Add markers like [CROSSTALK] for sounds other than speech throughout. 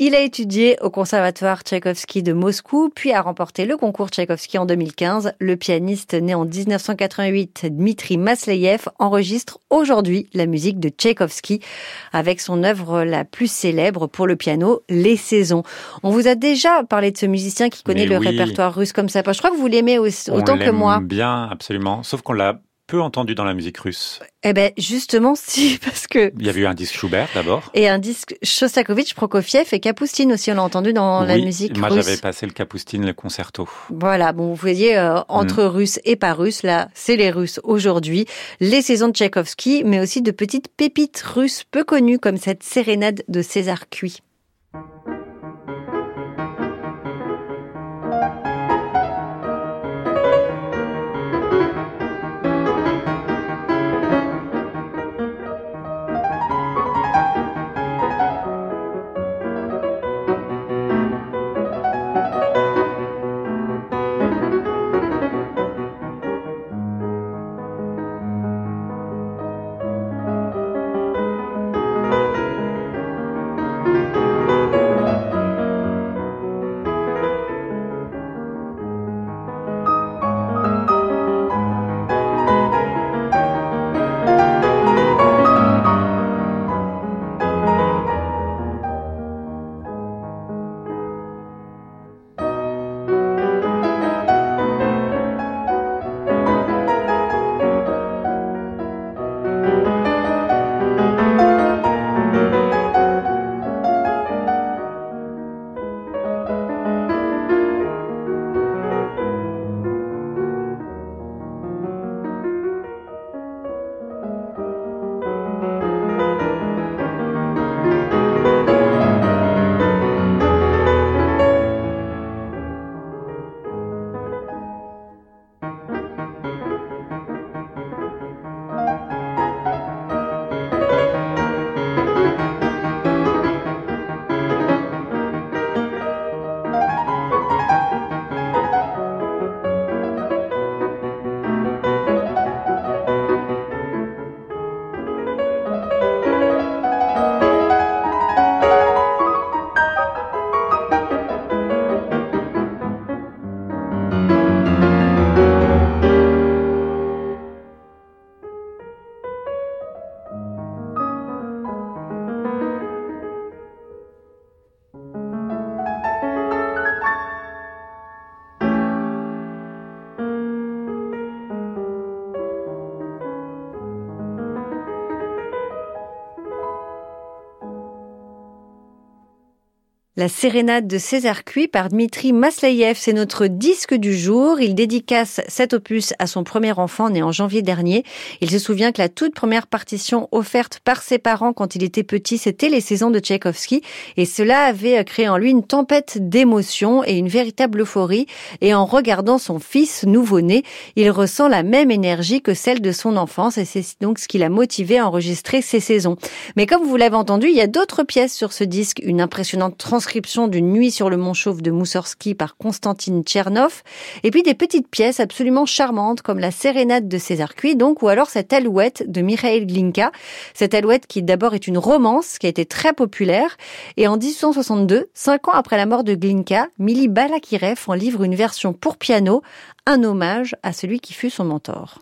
Il a étudié au Conservatoire Tchaïkovski de Moscou, puis a remporté le concours Tchaïkovski en 2015. Le pianiste né en 1988, Dmitri Masleyev, enregistre aujourd'hui la musique de Tchaïkovski avec son œuvre la plus célèbre pour le piano, Les Saisons. On vous a déjà parlé de ce musicien qui connaît le répertoire russe comme ça. Je crois que vous l'aimez autant que moi. Bien, absolument. Sauf qu'on l'a peu entendu dans la musique russe. Eh ben justement [LAUGHS] si parce que il y avait eu un disque Schubert d'abord et un disque Shostakovich, Prokofiev et Kapustine aussi on l'a entendu dans la musique moi russe. Moi j'avais passé le Kapustine le concerto. Voilà, bon vous voyez euh, entre mm. russes et pas russes là, c'est les Russes aujourd'hui, les saisons de Tchaïkovski mais aussi de petites pépites russes peu connues comme cette sérénade de César Cui. La sérénade de César Cui par Dmitri Masleyev, c'est notre disque du jour. Il dédicace cet opus à son premier enfant né en janvier dernier. Il se souvient que la toute première partition offerte par ses parents quand il était petit, c'était les saisons de Tchaïkovski. Et cela avait créé en lui une tempête d'émotions et une véritable euphorie. Et en regardant son fils nouveau-né, il ressent la même énergie que celle de son enfance. Et c'est donc ce qui l'a motivé à enregistrer ces saisons. Mais comme vous l'avez entendu, il y a d'autres pièces sur ce disque. Une impressionnante transcription d'une nuit sur le Mont Chauve de Moussorski par Konstantin Tchernov, et puis des petites pièces absolument charmantes comme la Sérénade de César Cui, donc, ou alors cette Alouette de Mikhail Glinka. Cette Alouette qui d'abord est une romance qui a été très populaire, et en 1862, cinq ans après la mort de Glinka, Mili Balakirev en livre une version pour piano, un hommage à celui qui fut son mentor.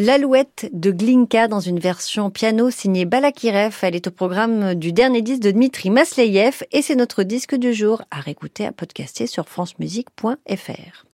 L'alouette de Glinka dans une version piano signée Balakirev. Elle est au programme du dernier disque de Dmitri Masleyev et c'est notre disque du jour à réécouter, à podcaster sur francemusique.fr.